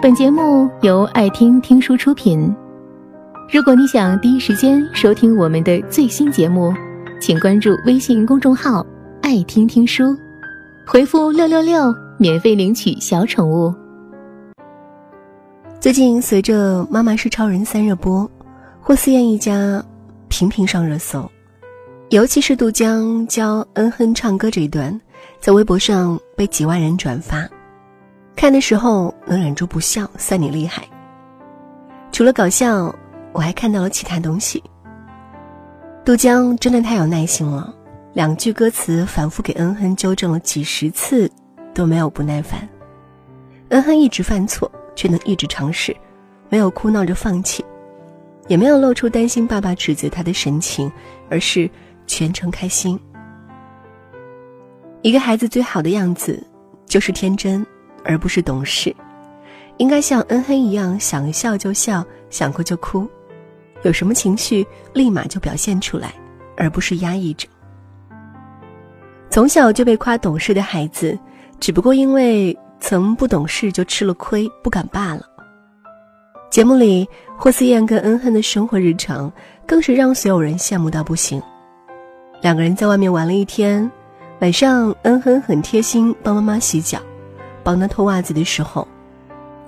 本节目由爱听听书出品。如果你想第一时间收听我们的最新节目，请关注微信公众号“爱听听书”，回复“六六六”免费领取小宠物。最近随着《妈妈是超人三》热播，霍思燕一家频频上热搜，尤其是杜江教恩亨唱歌这一段，在微博上被几万人转发。看的时候能忍住不笑，算你厉害。除了搞笑，我还看到了其他东西。杜江真的太有耐心了，两句歌词反复给恩亨纠正了几十次，都没有不耐烦。恩亨一直犯错。却能一直尝试，没有哭闹着放弃，也没有露出担心爸爸指责他的神情，而是全程开心。一个孩子最好的样子，就是天真，而不是懂事。应该像恩恩一样，想笑就笑，想哭就哭，有什么情绪立马就表现出来，而不是压抑着。从小就被夸懂事的孩子，只不过因为。曾不懂事就吃了亏，不敢罢了。节目里，霍思燕跟恩亨的生活日常更是让所有人羡慕到不行。两个人在外面玩了一天，晚上恩亨很贴心帮妈妈洗脚，帮他脱袜子的时候，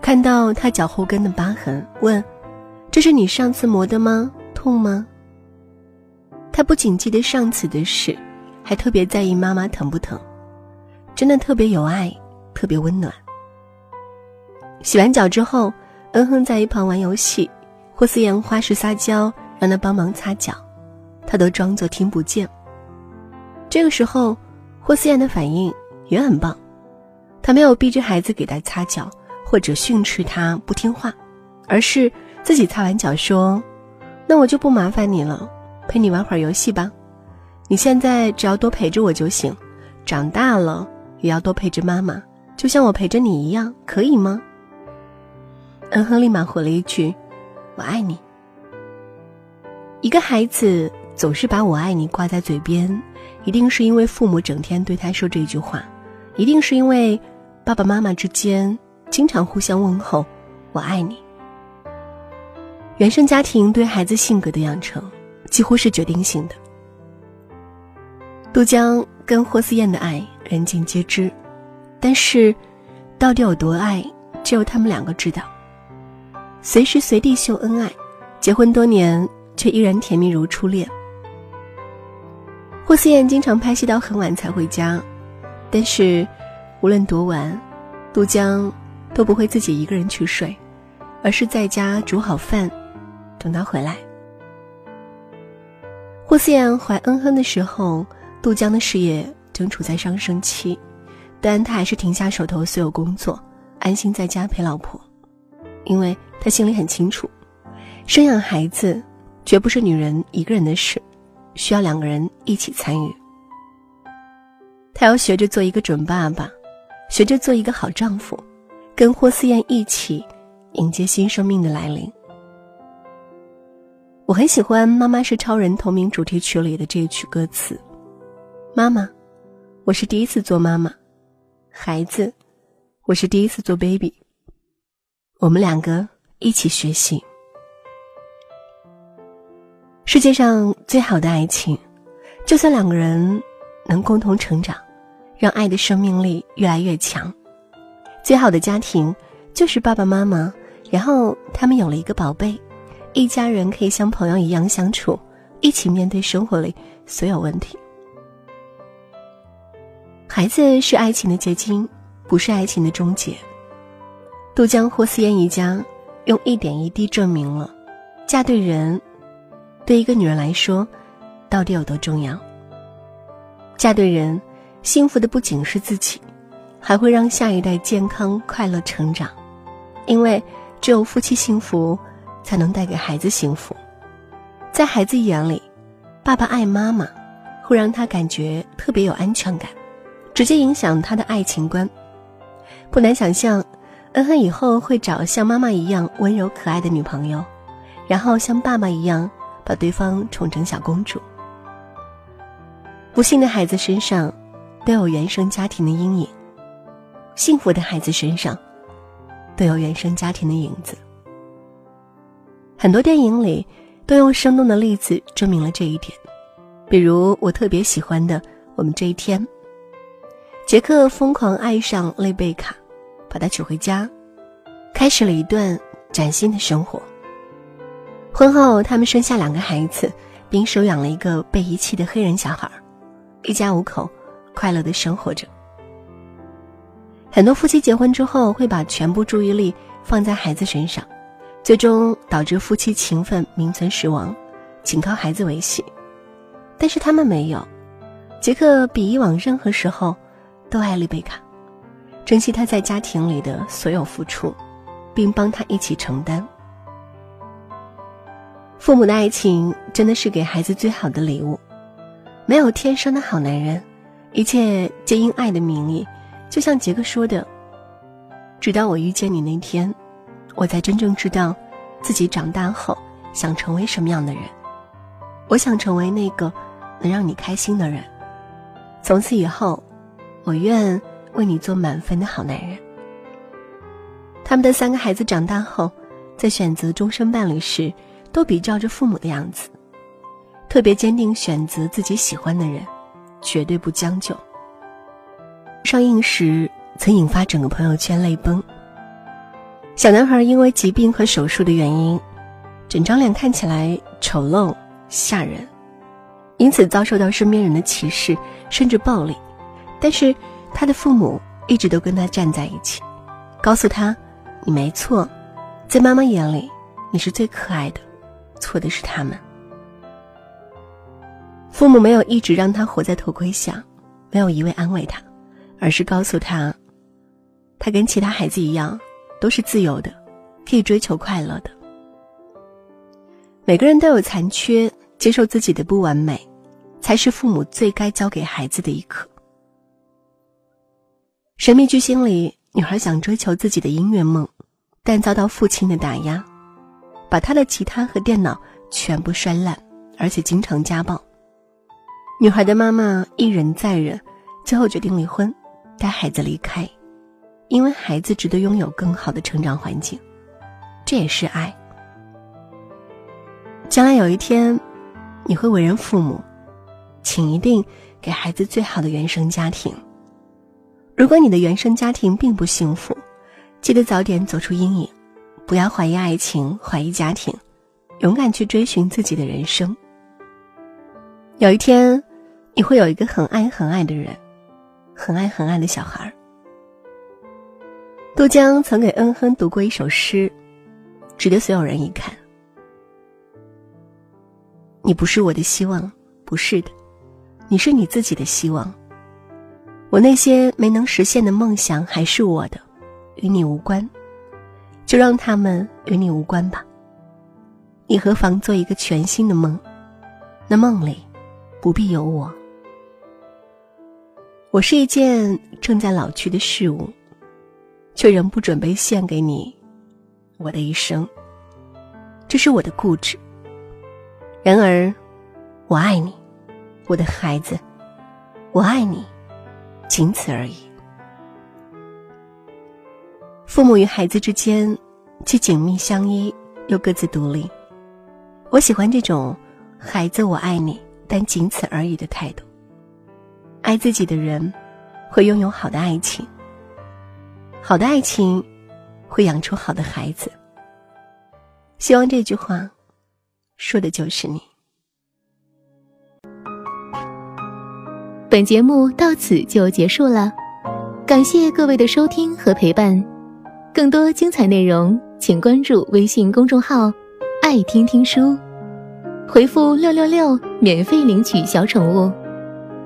看到他脚后跟的疤痕，问：“这是你上次磨的吗？痛吗？”他不仅记得上次的事，还特别在意妈妈疼不疼，真的特别有爱。特别温暖。洗完脚之后，恩亨在一旁玩游戏，霍思燕花式撒娇让他帮忙擦脚，他都装作听不见。这个时候，霍思燕的反应也很棒，他没有逼着孩子给他擦脚，或者训斥他不听话，而是自己擦完脚说：“那我就不麻烦你了，陪你玩会儿游戏吧。你现在只要多陪着我就行，长大了也要多陪着妈妈。”就像我陪着你一样，可以吗？恩亨立马回了一句：“我爱你。”一个孩子总是把我爱你挂在嘴边，一定是因为父母整天对他说这句话，一定是因为爸爸妈妈之间经常互相问候“我爱你”。原生家庭对孩子性格的养成几乎是决定性的。杜江跟霍思燕的爱，人尽皆知。但是，到底有多爱，只有他们两个知道。随时随地秀恩爱，结婚多年却依然甜蜜如初恋。霍思燕经常拍戏到很晚才回家，但是无论多晚，杜江都不会自己一个人去睡，而是在家煮好饭，等他回来。霍思燕怀恩亨的时候，杜江的事业正处在上升期。但他还是停下手头所有工作，安心在家陪老婆，因为他心里很清楚，生养孩子绝不是女人一个人的事，需要两个人一起参与。他要学着做一个准爸爸，学着做一个好丈夫，跟霍思燕一起迎接新生命的来临。我很喜欢《妈妈是超人》同名主题曲里的这一曲歌词：“妈妈，我是第一次做妈妈。”孩子，我是第一次做 baby。我们两个一起学习。世界上最好的爱情，就算两个人能共同成长，让爱的生命力越来越强。最好的家庭，就是爸爸妈妈，然后他们有了一个宝贝，一家人可以像朋友一样相处，一起面对生活里所有问题。孩子是爱情的结晶，不是爱情的终结。杜江霍思燕一家用一点一滴证明了，嫁对人，对一个女人来说，到底有多重要。嫁对人，幸福的不仅是自己，还会让下一代健康快乐成长。因为只有夫妻幸福，才能带给孩子幸福。在孩子眼里，爸爸爱妈妈，会让他感觉特别有安全感。直接影响他的爱情观，不难想象，恩恩以后会找像妈妈一样温柔可爱的女朋友，然后像爸爸一样把对方宠成小公主。不幸的孩子身上都有原生家庭的阴影，幸福的孩子身上都有原生家庭的影子。很多电影里都用生动的例子证明了这一点，比如我特别喜欢的《我们这一天》。杰克疯狂爱上丽贝卡，把她娶回家，开始了一段崭新的生活。婚后，他们生下两个孩子，并收养了一个被遗弃的黑人小孩，一家五口快乐的生活着。很多夫妻结婚之后会把全部注意力放在孩子身上，最终导致夫妻情分名存实亡，仅靠孩子维系。但是他们没有，杰克比以往任何时候都爱丽贝卡，珍惜她在家庭里的所有付出，并帮她一起承担。父母的爱情真的是给孩子最好的礼物，没有天生的好男人，一切皆因爱的名义。就像杰克说的：“直到我遇见你那天，我才真正知道，自己长大后想成为什么样的人。我想成为那个能让你开心的人。从此以后，我愿为你做满分的好男人。”他们的三个孩子长大后，在选择终身伴侣时，都比照着父母的样子，特别坚定选择自己喜欢的人，绝对不将就。上映时曾引发整个朋友圈泪崩。小男孩因为疾病和手术的原因，整张脸看起来丑陋吓人，因此遭受到身边人的歧视甚至暴力。但是他的父母一直都跟他站在一起，告诉他：“你没错，在妈妈眼里你是最可爱的，错的是他们。”父母没有一直让他活在头盔下，没有一味安慰他。而是告诉他，他跟其他孩子一样，都是自由的，可以追求快乐的。每个人都有残缺，接受自己的不完美，才是父母最该教给孩子的一课。神秘巨星里，女孩想追求自己的音乐梦，但遭到父亲的打压，把她的吉他和电脑全部摔烂，而且经常家暴。女孩的妈妈一忍再忍，最后决定离婚。带孩子离开，因为孩子值得拥有更好的成长环境，这也是爱。将来有一天，你会为人父母，请一定给孩子最好的原生家庭。如果你的原生家庭并不幸福，记得早点走出阴影，不要怀疑爱情，怀疑家庭，勇敢去追寻自己的人生。有一天，你会有一个很爱很爱的人。很爱很爱的小孩。杜江曾给恩亨读过一首诗，值得所有人一看。你不是我的希望，不是的，你是你自己的希望。我那些没能实现的梦想还是我的，与你无关，就让他们与你无关吧。你何妨做一个全新的梦？那梦里不必有我。我是一件正在老去的事物，却仍不准备献给你我的一生。这是我的固执。然而，我爱你，我的孩子，我爱你，仅此而已。父母与孩子之间既紧密相依，又各自独立。我喜欢这种“孩子，我爱你，但仅此而已”的态度。爱自己的人，会拥有好的爱情。好的爱情，会养出好的孩子。希望这句话，说的就是你。本节目到此就结束了，感谢各位的收听和陪伴。更多精彩内容，请关注微信公众号“爱听听书”，回复“六六六”免费领取小宠物。